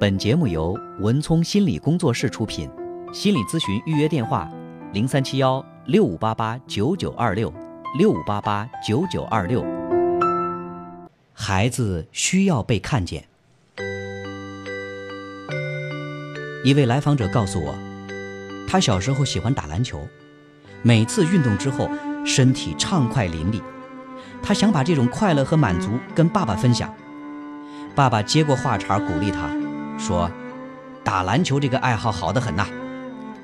本节目由文聪心理工作室出品，心理咨询预约电话：零三七幺六五八八九九二六六五八八九九二六。孩子需要被看见。一位来访者告诉我，他小时候喜欢打篮球，每次运动之后身体畅快淋漓，他想把这种快乐和满足跟爸爸分享。爸爸接过话茬鼓励他。说：“打篮球这个爱好好得很呐，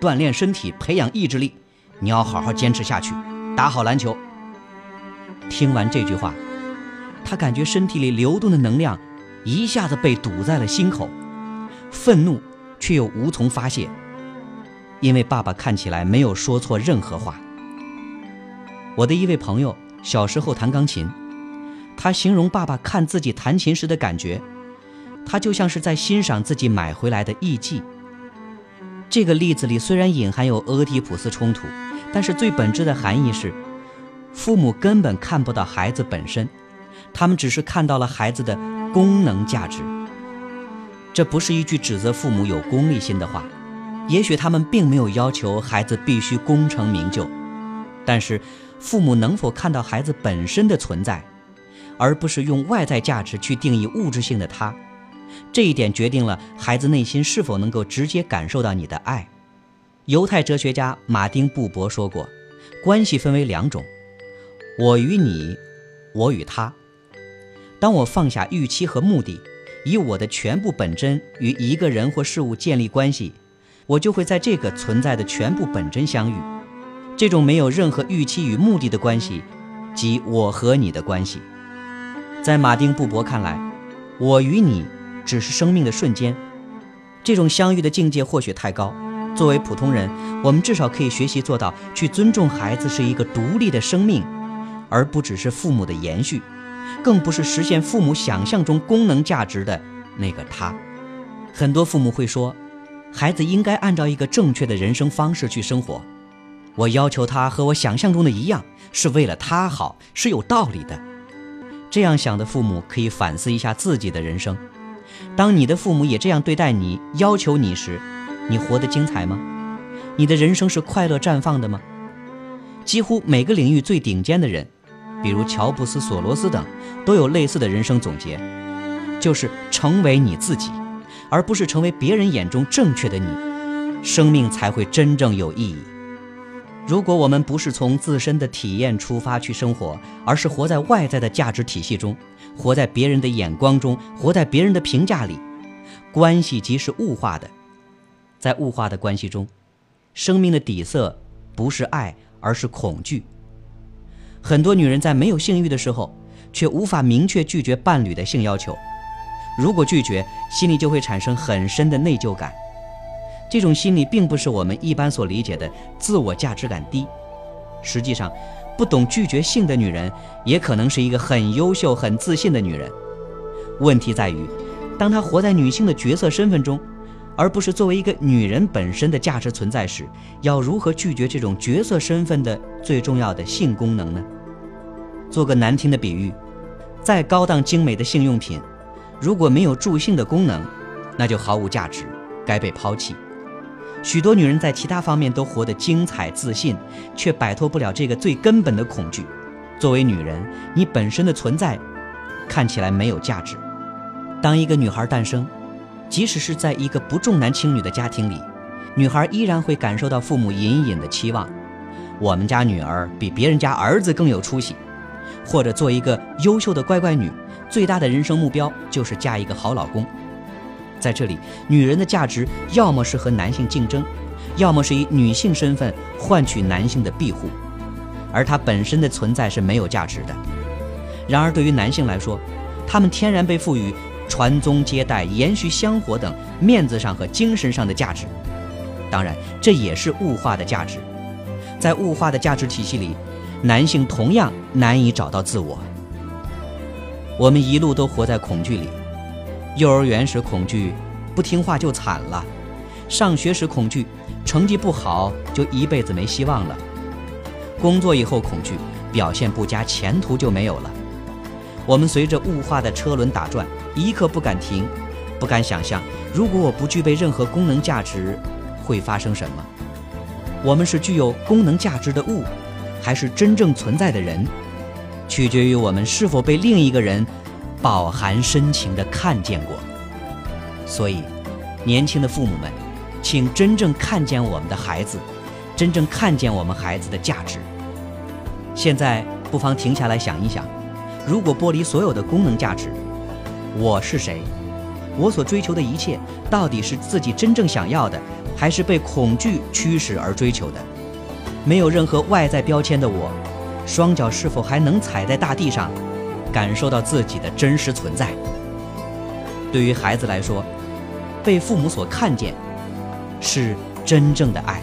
锻炼身体，培养意志力，你要好好坚持下去，打好篮球。”听完这句话，他感觉身体里流动的能量一下子被堵在了心口，愤怒却又无从发泄，因为爸爸看起来没有说错任何话。我的一位朋友小时候弹钢琴，他形容爸爸看自己弹琴时的感觉。他就像是在欣赏自己买回来的艺伎。这个例子里虽然隐含有俄狄浦斯冲突，但是最本质的含义是，父母根本看不到孩子本身，他们只是看到了孩子的功能价值。这不是一句指责父母有功利心的话，也许他们并没有要求孩子必须功成名就，但是父母能否看到孩子本身的存在，而不是用外在价值去定义物质性的他。这一点决定了孩子内心是否能够直接感受到你的爱。犹太哲学家马丁·布伯说过：“关系分为两种，我与你，我与他。当我放下预期和目的，以我的全部本真与一个人或事物建立关系，我就会在这个存在的全部本真相遇。这种没有任何预期与目的的关系，即我和你的关系。在马丁·布伯看来，我与你。”只是生命的瞬间，这种相遇的境界或许太高。作为普通人，我们至少可以学习做到去尊重孩子是一个独立的生命，而不只是父母的延续，更不是实现父母想象中功能价值的那个他。很多父母会说，孩子应该按照一个正确的人生方式去生活。我要求他和我想象中的一样，是为了他好，是有道理的。这样想的父母可以反思一下自己的人生。当你的父母也这样对待你、要求你时，你活得精彩吗？你的人生是快乐绽放的吗？几乎每个领域最顶尖的人，比如乔布斯、索罗斯等，都有类似的人生总结，就是成为你自己，而不是成为别人眼中正确的你，生命才会真正有意义。如果我们不是从自身的体验出发去生活，而是活在外在的价值体系中，活在别人的眼光中，活在别人的评价里，关系即是物化的。在物化的关系中，生命的底色不是爱，而是恐惧。很多女人在没有性欲的时候，却无法明确拒绝伴侣的性要求。如果拒绝，心里就会产生很深的内疚感。这种心理并不是我们一般所理解的自我价值感低。实际上，不懂拒绝性的女人，也可能是一个很优秀、很自信的女人。问题在于，当她活在女性的角色身份中，而不是作为一个女人本身的价值存在时，要如何拒绝这种角色身份的最重要的性功能呢？做个难听的比喻，再高档精美的性用品，如果没有助性的功能，那就毫无价值，该被抛弃。许多女人在其他方面都活得精彩自信，却摆脱不了这个最根本的恐惧。作为女人，你本身的存在看起来没有价值。当一个女孩诞生，即使是在一个不重男轻女的家庭里，女孩依然会感受到父母隐隐的期望：我们家女儿比别人家儿子更有出息，或者做一个优秀的乖乖女。最大的人生目标就是嫁一个好老公。在这里，女人的价值要么是和男性竞争，要么是以女性身份换取男性的庇护，而她本身的存在是没有价值的。然而，对于男性来说，他们天然被赋予传宗接代、延续香火等面子上和精神上的价值。当然，这也是物化的价值。在物化的价值体系里，男性同样难以找到自我。我们一路都活在恐惧里。幼儿园时恐惧，不听话就惨了；上学时恐惧，成绩不好就一辈子没希望了；工作以后恐惧，表现不佳，前途就没有了。我们随着物化的车轮打转，一刻不敢停，不敢想象，如果我不具备任何功能价值，会发生什么？我们是具有功能价值的物，还是真正存在的人？取决于我们是否被另一个人饱含深情地看见过。所以，年轻的父母们，请真正看见我们的孩子，真正看见我们孩子的价值。现在，不妨停下来想一想：如果剥离所有的功能价值，我是谁？我所追求的一切，到底是自己真正想要的，还是被恐惧驱使而追求的？没有任何外在标签的我。双脚是否还能踩在大地上，感受到自己的真实存在？对于孩子来说，被父母所看见，是真正的爱。